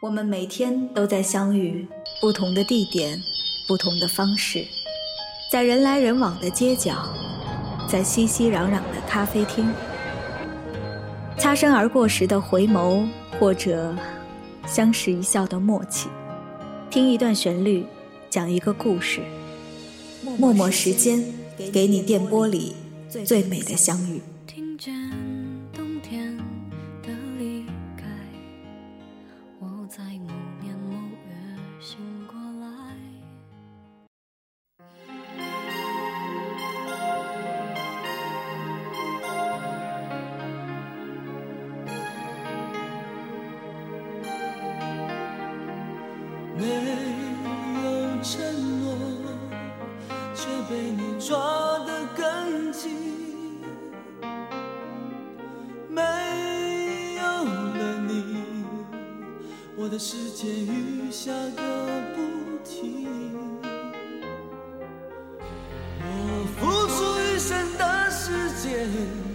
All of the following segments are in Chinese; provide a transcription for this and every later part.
我们每天都在相遇，不同的地点，不同的方式，在人来人往的街角，在熙熙攘攘的咖啡厅，擦身而过时的回眸，或者相视一笑的默契，听一段旋律，讲一个故事，默默时间给你电波里最美的相遇。听见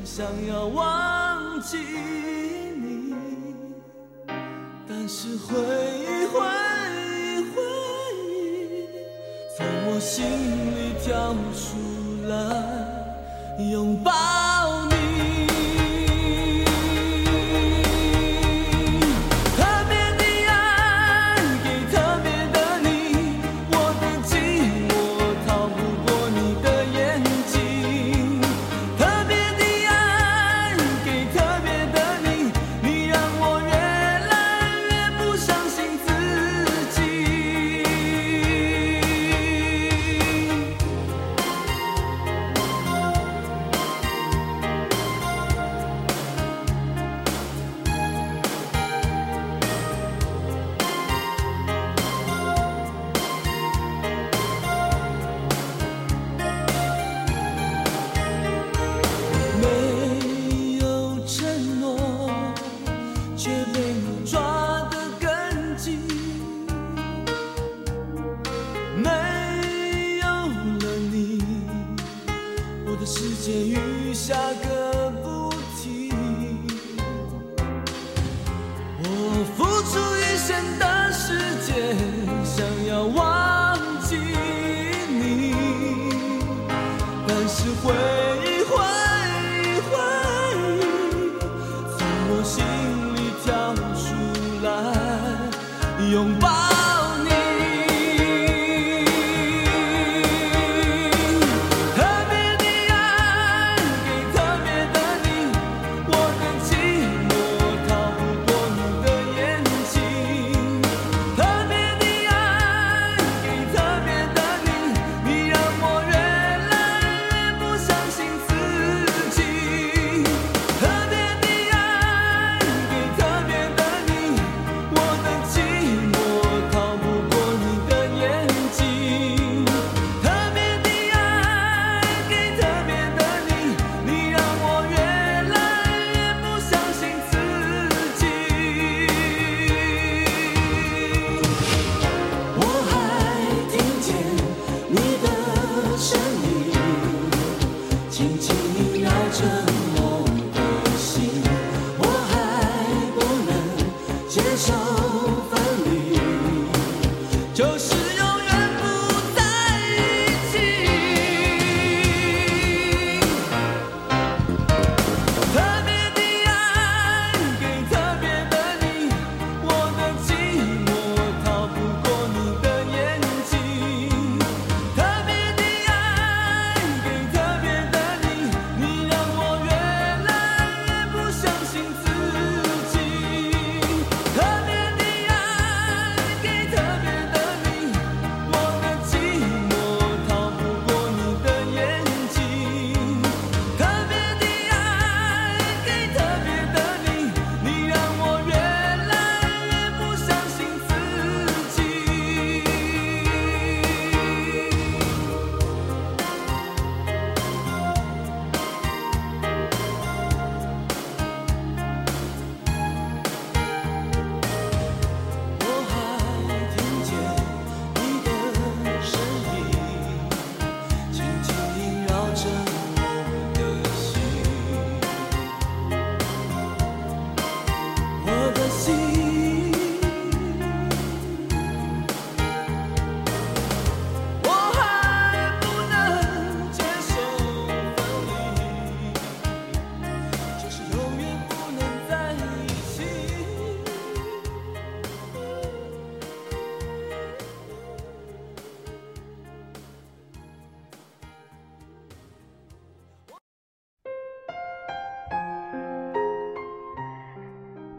想要忘记你但是回忆回忆回忆从我心里跳出来拥抱。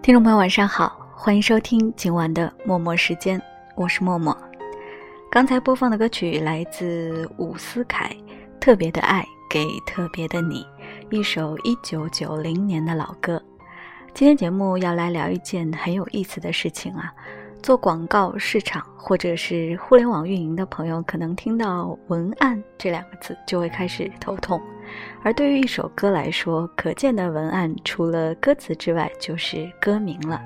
听众朋友，晚上好，欢迎收听今晚的默默时间，我是默默。刚才播放的歌曲来自伍思凯，《特别的爱给特别的你》，一首一九九零年的老歌。今天节目要来聊一件很有意思的事情啊。做广告市场或者是互联网运营的朋友，可能听到“文案”这两个字就会开始头痛。而对于一首歌来说，可见的文案除了歌词之外，就是歌名了。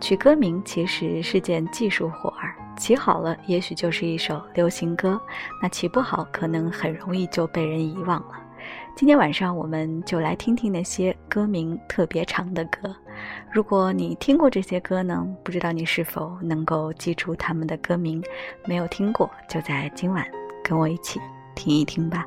取歌名其实是件技术活儿，起好了，也许就是一首流行歌；那起不好，可能很容易就被人遗忘了。今天晚上，我们就来听听那些歌名特别长的歌。如果你听过这些歌呢，不知道你是否能够记住他们的歌名？没有听过，就在今晚跟我一起听一听吧。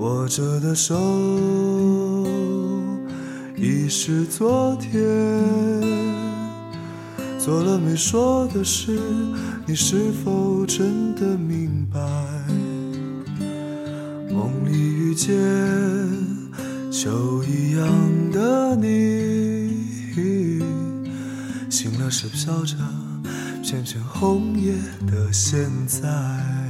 握着的手已是昨天，做了没说的事，你是否真的明白？梦里遇见秋一样的你，醒了是飘着片片红叶的现在。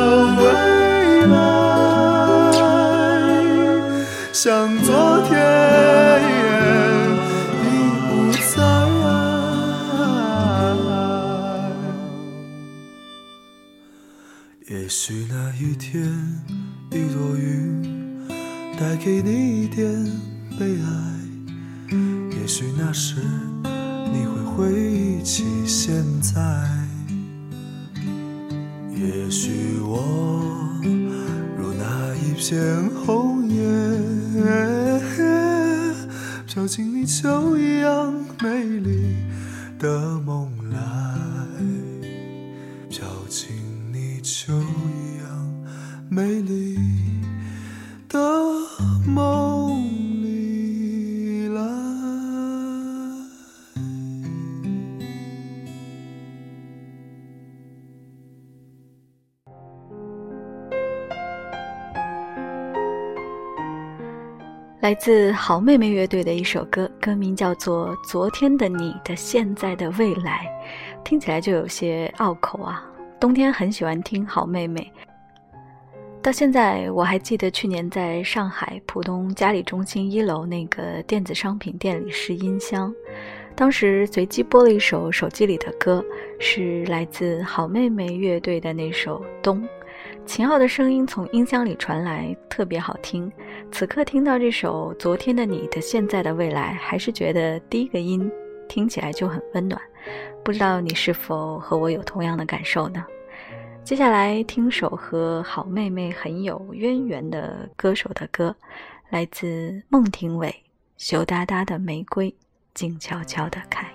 许那一天，一朵云带给你一点悲哀。梦里来来自好妹妹乐队的一首歌歌名叫做昨天的你的现在的未来听起来就有些拗口啊。冬天很喜欢听好妹妹到现在我还记得去年在上海浦东嘉里中心一楼那个电子商品店里试音箱，当时随机播了一首手机里的歌，是来自好妹妹乐队的那首《冬》。秦昊的声音从音箱里传来，特别好听。此刻听到这首《昨天的你的现在的未来》，还是觉得第一个音听起来就很温暖。不知道你是否和我有同样的感受呢？接下来听首和好妹妹很有渊源的歌手的歌，来自孟庭苇，《羞答答的玫瑰静悄悄地开》。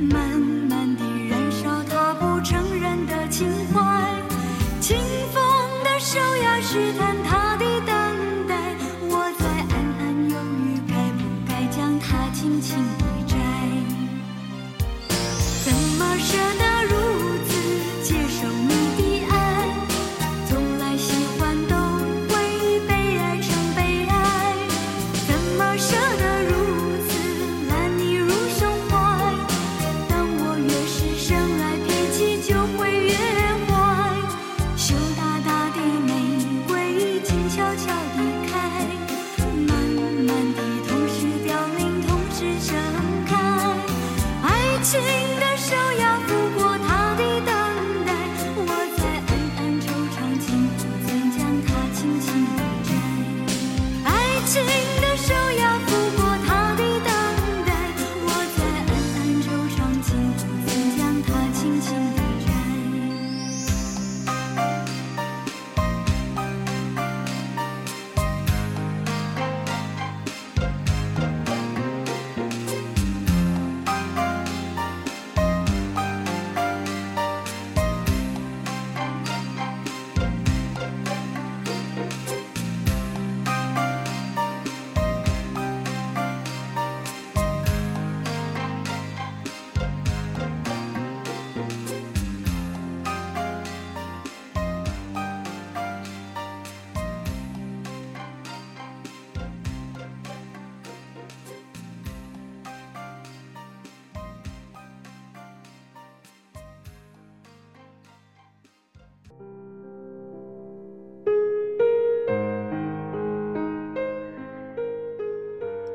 慢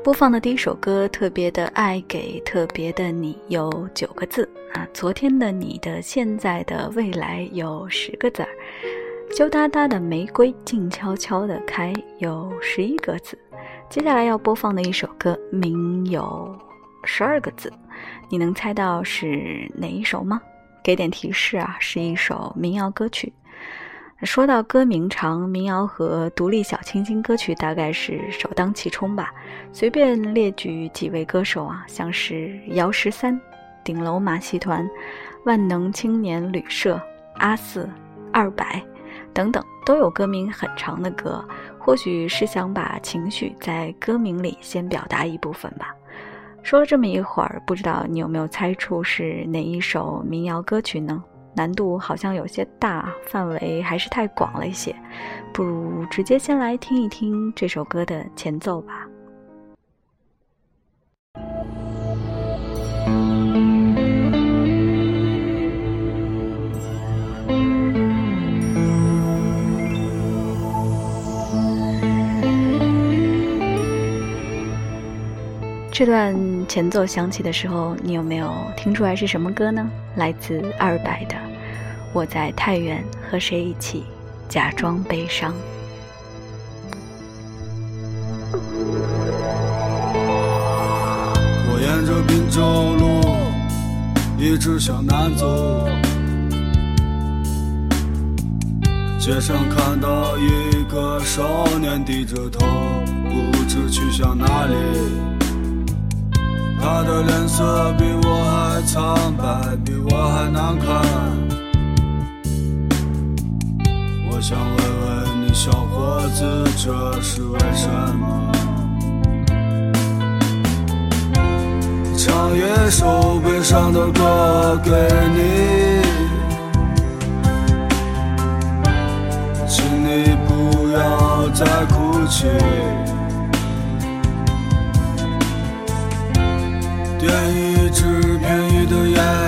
播放的第一首歌《特别的爱给特别的你》有九个字啊，昨天的你的现在的未来有十个字儿，羞答答的玫瑰静悄悄的开有十一个字，接下来要播放的一首歌名有十二个字，你能猜到是哪一首吗？给点提示啊，是一首民谣歌曲。说到歌名长，民谣和独立小清新歌曲大概是首当其冲吧。随便列举几位歌手啊，像是姚十三、顶楼马戏团、万能青年旅社、阿四、二百等等，都有歌名很长的歌。或许是想把情绪在歌名里先表达一部分吧。说了这么一会儿，不知道你有没有猜出是哪一首民谣歌曲呢？难度好像有些大，范围还是太广了一些，不如直接先来听一听这首歌的前奏吧。这段前奏响起的时候，你有没有听出来是什么歌呢？来自二百的《我在太原和谁一起假装悲伤》。我沿着滨州路一直向南走，街上看到一个少年低着头，不知去向哪里。他的脸色比我还苍白，比我还难看。我想问问你，小伙子，这是为什么？唱一首悲伤的歌给你，请你不要再哭泣。便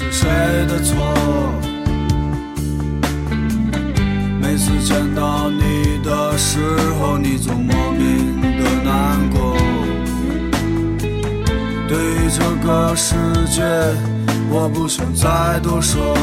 是谁的错？每次见到你的时候，你总莫名的难过。对于这个世界，我不想再多说。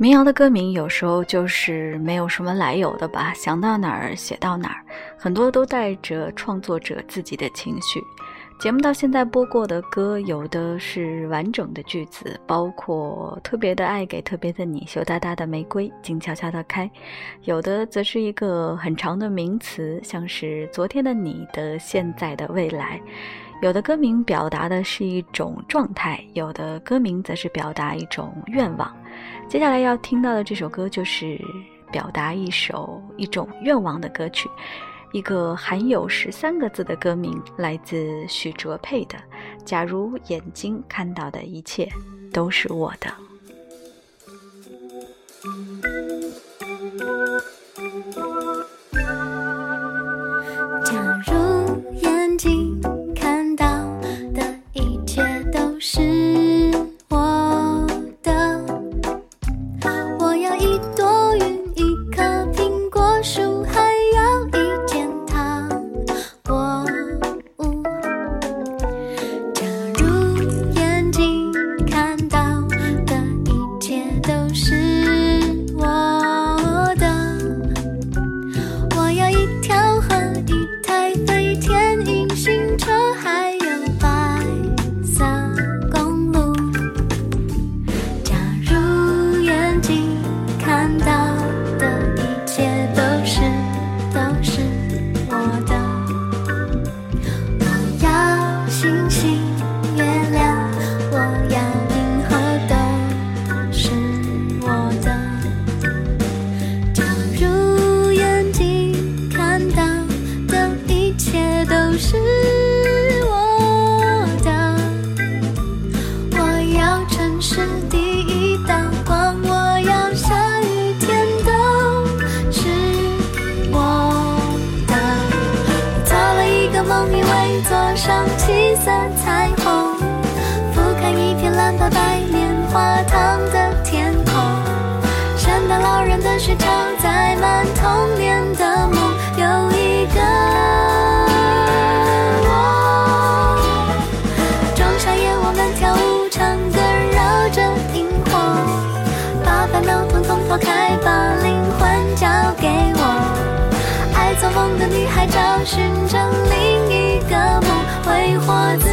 民谣的歌名有时候就是没有什么来由的吧，想到哪儿写到哪儿，很多都带着创作者自己的情绪。节目到现在播过的歌，有的是完整的句子，包括特别的爱给特别的你，羞答答的玫瑰静悄悄的开；有的则是一个很长的名词，像是昨天的你的现在的未来。有的歌名表达的是一种状态，有的歌名则是表达一种愿望。接下来要听到的这首歌就是表达一首一种愿望的歌曲，一个含有十三个字的歌名，来自许哲佩的《假如眼睛看到的一切都是我的》。的雪橇载满童年的梦，有一个我。仲夏夜我们跳舞唱歌，绕着萤火，把烦恼统统抛开，把灵魂交给我。爱做梦的女孩找寻着另一个梦，挥霍自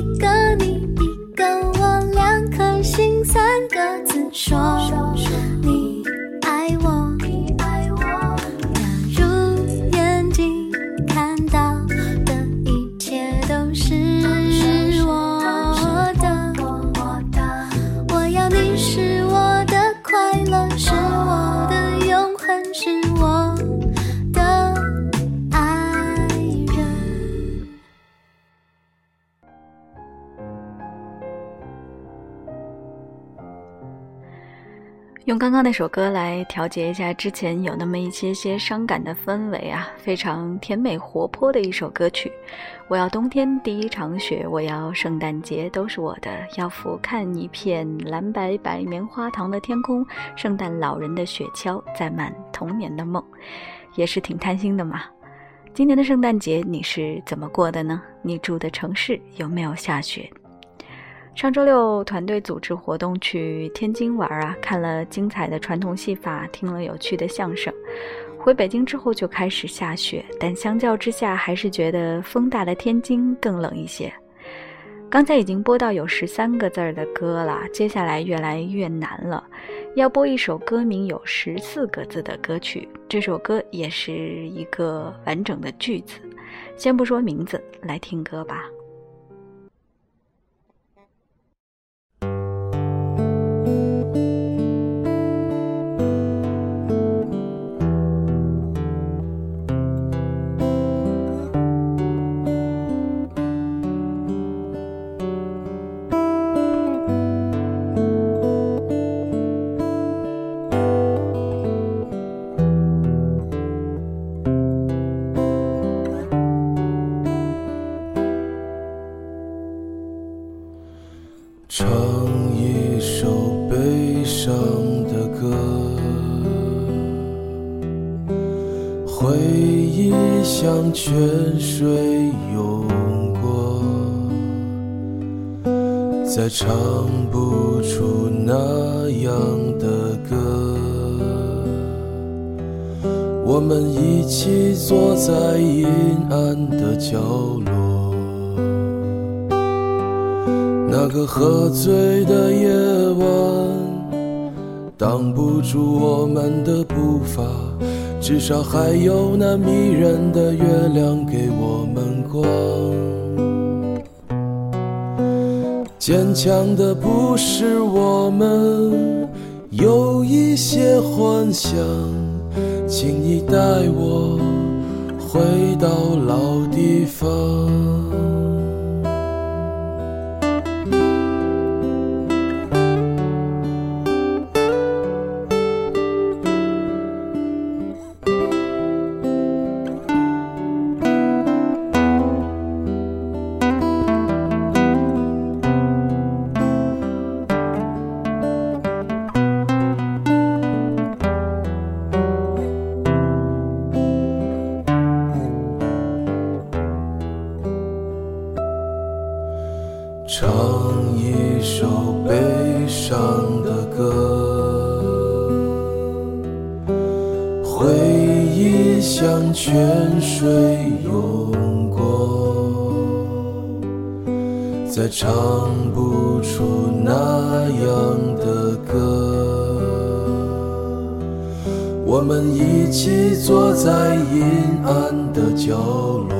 一个你，一个我，两颗心，三个字说。用刚刚那首歌来调节一下之前有那么一些些伤感的氛围啊，非常甜美活泼的一首歌曲。我要冬天第一场雪，我要圣诞节都是我的，要俯瞰一片蓝白白棉花糖的天空，圣诞老人的雪橇载满童年的梦，也是挺贪心的嘛。今年的圣诞节你是怎么过的呢？你住的城市有没有下雪？上周六，团队组织活动去天津玩啊，看了精彩的传统戏法，听了有趣的相声。回北京之后就开始下雪，但相较之下，还是觉得风大的天津更冷一些。刚才已经播到有十三个字儿的歌了，接下来越来越难了，要播一首歌名有十四个字的歌曲。这首歌也是一个完整的句子，先不说名字，来听歌吧。唱不出那样的歌。我们一起坐在阴暗的角落。那个喝醉的夜晚，挡不住我们的步伐，至少还有那迷人的月亮给我们光。坚强的不是我们，有一些幻想，请你带我回到老地方。唱一首悲伤的歌，回忆像泉水涌过，再唱不出那样的歌。我们一起坐在阴暗的角落。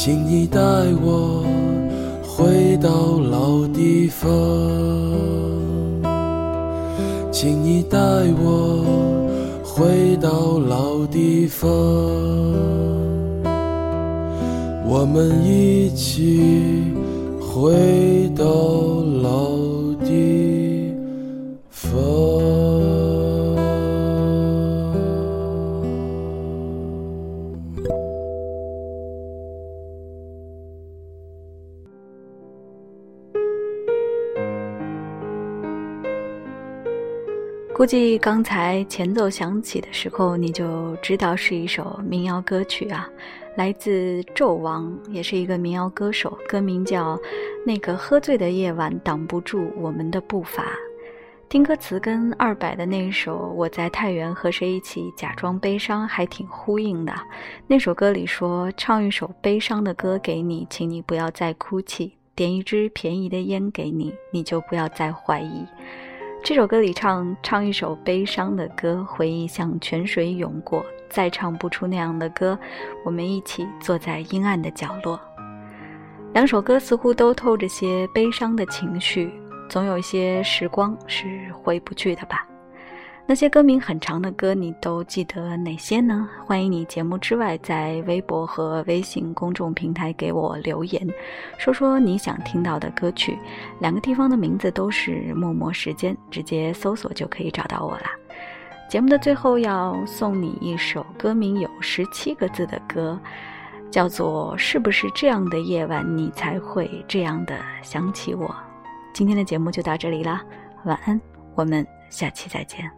请你带我回到老地方，请你带我回到老地方，我们一起回到老地方。估计刚才前奏响起的时候，你就知道是一首民谣歌曲啊，来自纣王，也是一个民谣歌手，歌名叫《那个喝醉的夜晚挡不住我们的步伐》。听歌词跟二百的那首《我在太原和谁一起假装悲伤》还挺呼应的。那首歌里说：“唱一首悲伤的歌给你，请你不要再哭泣；点一支便宜的烟给你，你就不要再怀疑。”这首歌里唱唱一首悲伤的歌，回忆像泉水涌过，再唱不出那样的歌。我们一起坐在阴暗的角落。两首歌似乎都透着些悲伤的情绪，总有一些时光是回不去的吧。那些歌名很长的歌，你都记得哪些呢？欢迎你节目之外在微博和微信公众平台给我留言，说说你想听到的歌曲。两个地方的名字都是默默时间，直接搜索就可以找到我啦。节目的最后要送你一首歌名有十七个字的歌，叫做《是不是这样的夜晚你才会这样的想起我》。今天的节目就到这里啦，晚安，我们下期再见。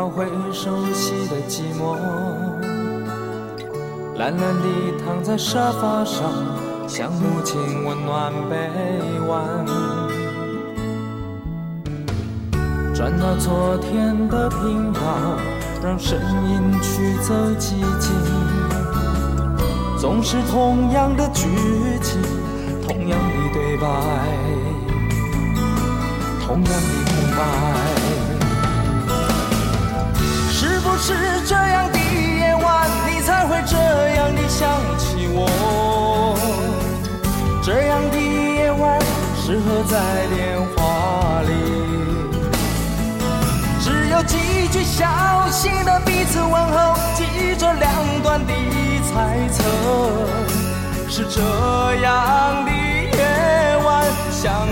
找回熟悉的寂寞。懒懒地躺在沙发上，想母亲温暖臂弯。转到昨天的频道，让声音驱走寂静。总是同样的剧情，同样的对白。同样的空白，在电话里，只有几句小心的彼此问候，记着两端的猜测，是这样的夜晚想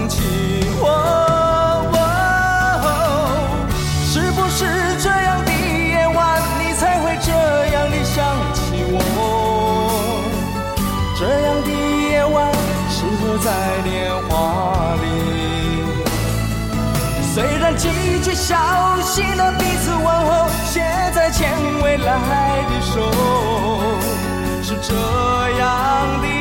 小心的彼此问候，写在牵未来的手，是这样的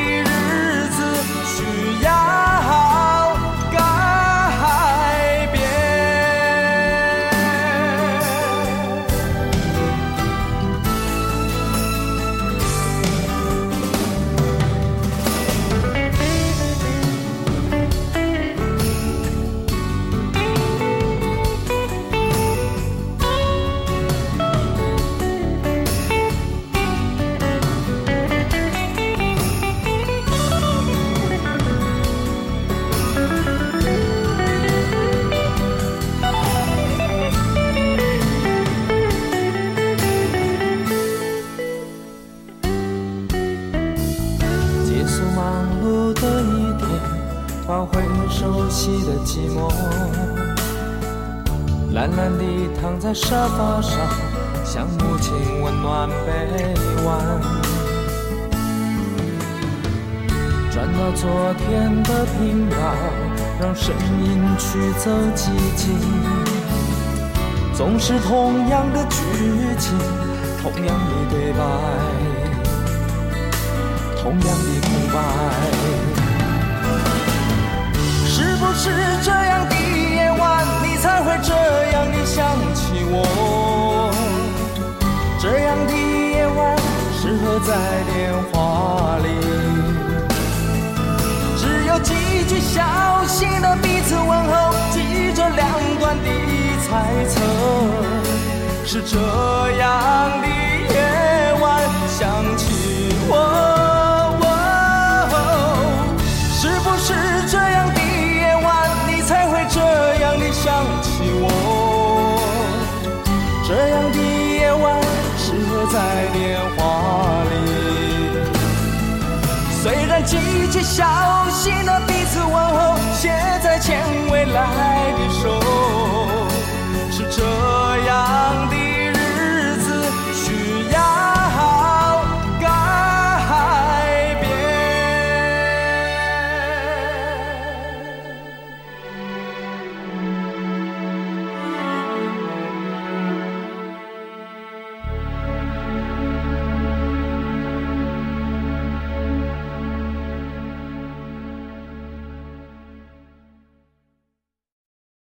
声音驱走寂静。总是同样的剧情，同样的对白，同样的空白。是不是这样的夜晚，你才会这样的想起我？这样的夜晚适合在电话句小心的彼此。问候，记着两端的猜测，是这样的夜晚想起我。是不是这样的夜晚，你才会这样的想起我？这样的夜晚适合在电话里，虽然季节消前未来。